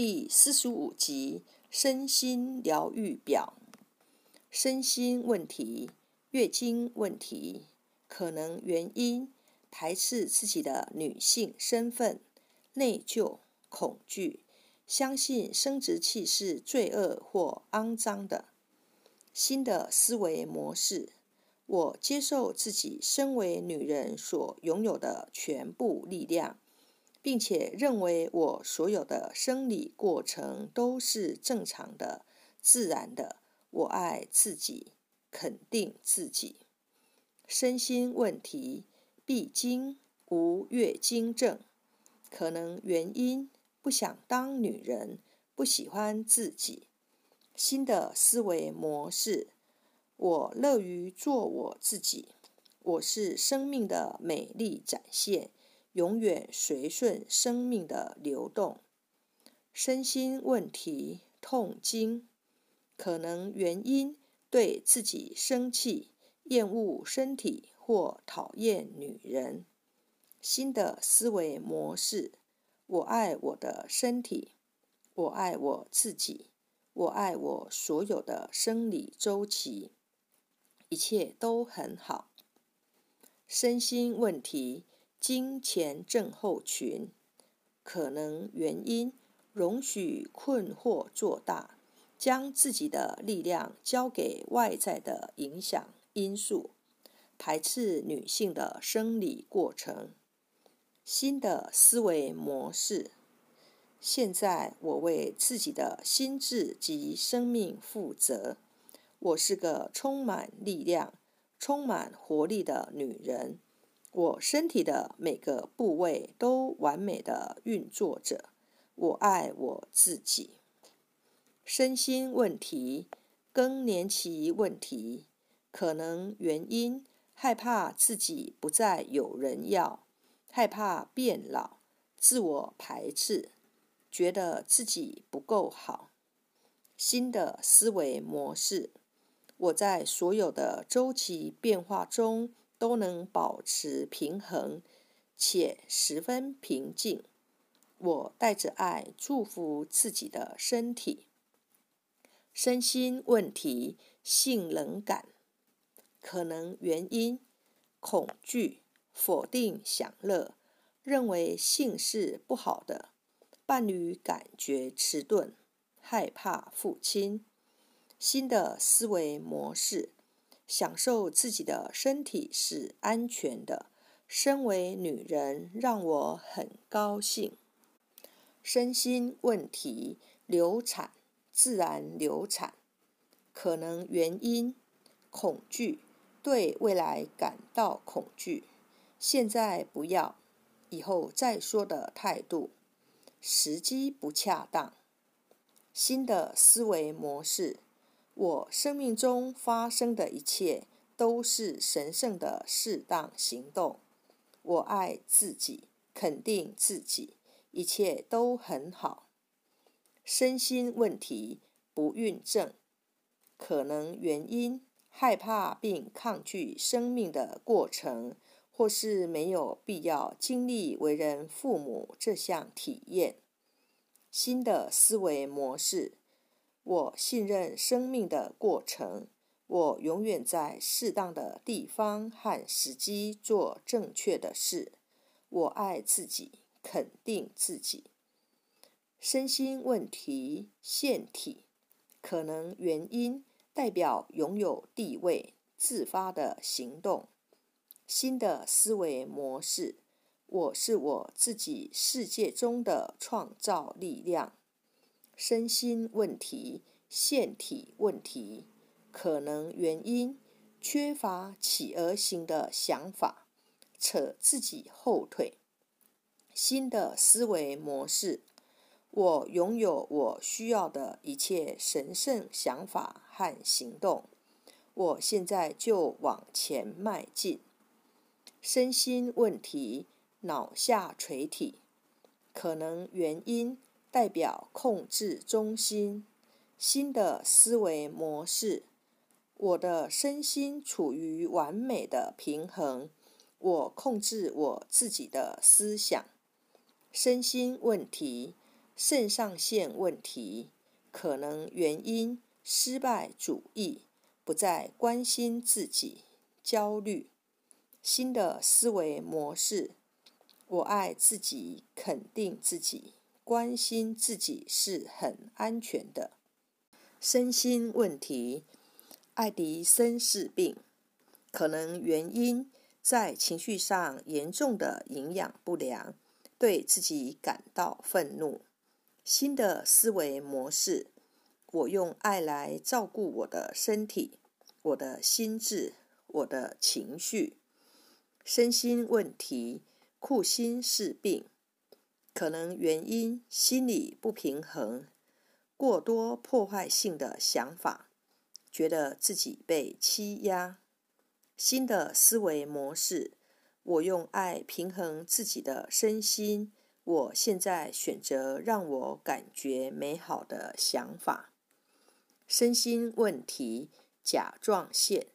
第四十五集身心疗愈表，身心问题、月经问题，可能原因排斥自己的女性身份、内疚、恐惧，相信生殖器是罪恶或肮脏的。新的思维模式：我接受自己身为女人所拥有的全部力量。并且认为我所有的生理过程都是正常的、自然的。我爱自己，肯定自己。身心问题：闭经、无月经症，可能原因不想当女人，不喜欢自己。新的思维模式：我乐于做我自己，我是生命的美丽展现。永远随顺生命的流动，身心问题痛经，可能原因对自己生气、厌恶身体或讨厌女人。新的思维模式：我爱我的身体，我爱我自己，我爱我所有的生理周期，一切都很好。身心问题。金钱症候群可能原因：容许困惑做大，将自己的力量交给外在的影响因素，排斥女性的生理过程。新的思维模式：现在我为自己的心智及生命负责。我是个充满力量、充满活力的女人。我身体的每个部位都完美的运作着。我爱我自己。身心问题、更年期问题，可能原因：害怕自己不再有人要，害怕变老，自我排斥，觉得自己不够好。新的思维模式：我在所有的周期变化中。都能保持平衡，且十分平静。我带着爱祝福自己的身体。身心问题，性冷感，可能原因：恐惧、否定、享乐，认为性是不好的；伴侣感觉迟钝，害怕父亲。新的思维模式。享受自己的身体是安全的。身为女人，让我很高兴。身心问题，流产，自然流产，可能原因：恐惧，对未来感到恐惧。现在不要，以后再说的态度，时机不恰当。新的思维模式。我生命中发生的一切都是神圣的适当行动。我爱自己，肯定自己，一切都很好。身心问题，不孕症，可能原因：害怕并抗拒生命的过程，或是没有必要经历为人父母这项体验。新的思维模式。我信任生命的过程。我永远在适当的地方和时机做正确的事。我爱自己，肯定自己。身心问题，腺体，可能原因代表拥有地位，自发的行动。新的思维模式。我是我自己世界中的创造力量。身心问题、腺体问题，可能原因：缺乏企鹅型的想法，扯自己后腿。新的思维模式：我拥有我需要的一切神圣想法和行动。我现在就往前迈进。身心问题、脑下垂体，可能原因。代表控制中心，新的思维模式。我的身心处于完美的平衡，我控制我自己的思想。身心问题，肾上腺问题，可能原因失败主义，不再关心自己，焦虑。新的思维模式，我爱自己，肯定自己，关心自己是很安全的。身心问题，爱迪生氏病，可能原因在情绪上严重的营养不良，对自己感到愤怒。新的思维模式，我用爱来照顾我的身体、我的心智、我的情绪。身心问题，库心是病，可能原因心理不平衡，过多破坏性的想法，觉得自己被欺压。新的思维模式，我用爱平衡自己的身心。我现在选择让我感觉美好的想法。身心问题，甲状腺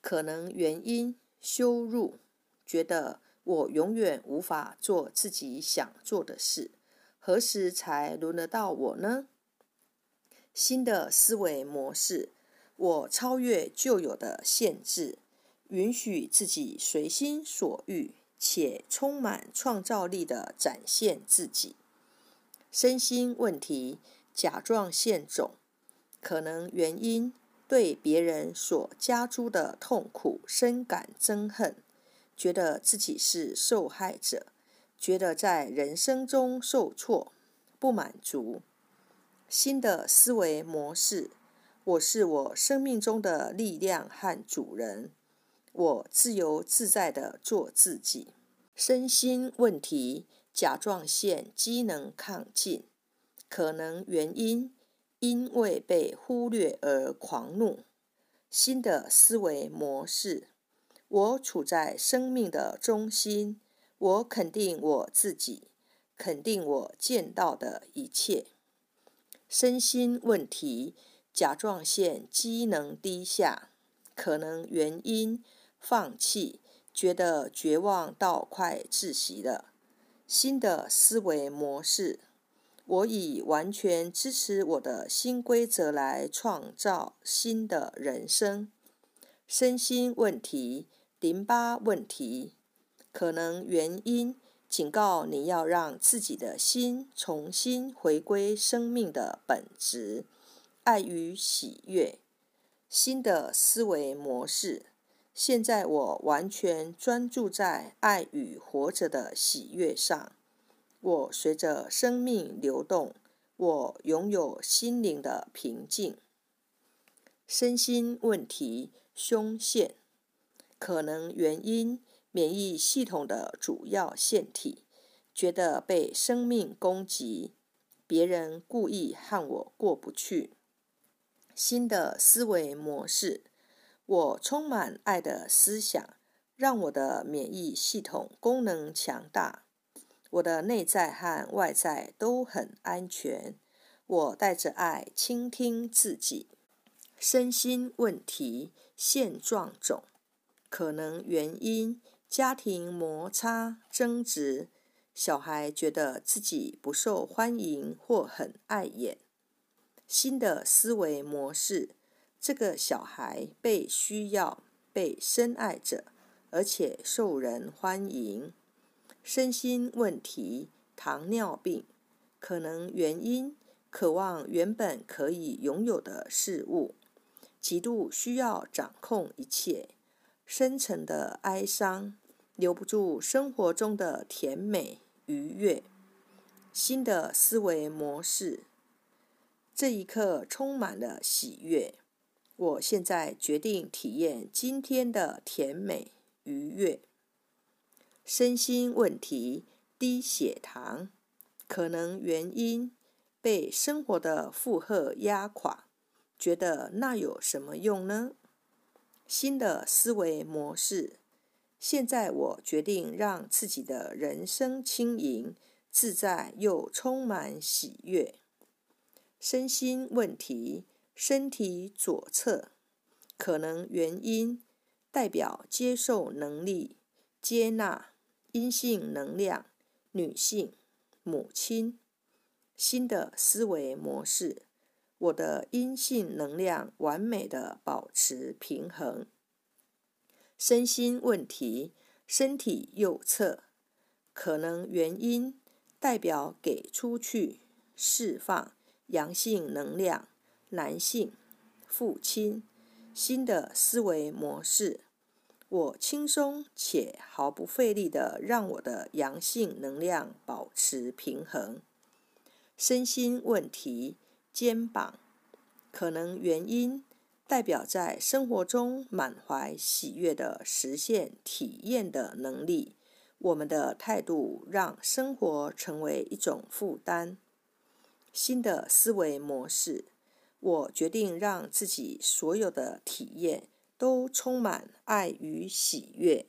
可能原因羞辱，觉得我永远无法做自己想做的事，何时才轮得到我呢？新的思维模式，我超越旧有的限制，允许自己随心所欲。且充满创造力的展现自己。身心问题，甲状腺肿，可能原因对别人所加诸的痛苦深感憎恨，觉得自己是受害者，觉得在人生中受挫，不满足。新的思维模式，我是我生命中的力量和主人。我自由自在的做自己，身心问题，甲状腺机能亢进，可能原因因为被忽略而狂怒。新的思维模式，我处在生命的中心，我肯定我自己，肯定我见到的一切。身心问题，甲状腺机能低下，可能原因。放弃，觉得绝望到快窒息了。新的思维模式，我已完全支持我的新规则来创造新的人生。身心问题，淋巴问题，可能原因警告你要让自己的心重新回归生命的本质，爱与喜悦。新的思维模式。现在我完全专注在爱与活着的喜悦上。我随着生命流动，我拥有心灵的平静。身心问题，胸腺可能原因免疫系统的主要腺体觉得被生命攻击，别人故意和我过不去。新的思维模式。我充满爱的思想，让我的免疫系统功能强大。我的内在和外在都很安全。我带着爱倾听自己。身心问题现状种，可能原因家庭摩擦争执，小孩觉得自己不受欢迎或很碍眼。新的思维模式。这个小孩被需要、被深爱着，而且受人欢迎。身心问题，糖尿病，可能原因渴望原本可以拥有的事物，极度需要掌控一切，深沉的哀伤，留不住生活中的甜美愉悦。新的思维模式，这一刻充满了喜悦。我现在决定体验今天的甜美愉悦。身心问题，低血糖，可能原因被生活的负荷压垮，觉得那有什么用呢？新的思维模式，现在我决定让自己的人生轻盈、自在又充满喜悦。身心问题。身体左侧可能原因代表接受能力、接纳阴性能量、女性、母亲。新的思维模式。我的阴性能量完美的保持平衡。身心问题，身体右侧，可能原因代表给出去，释放阳性能量，男性，父亲。新的思维模式，我轻松且毫不费力的让我的阳性能量保持平衡。身心问题。肩膀可能原因代表在生活中满怀喜悦的实现体验的能力。我们的态度让生活成为一种负担。新的思维模式，我决定让自己所有的体验都充满爱与喜悦。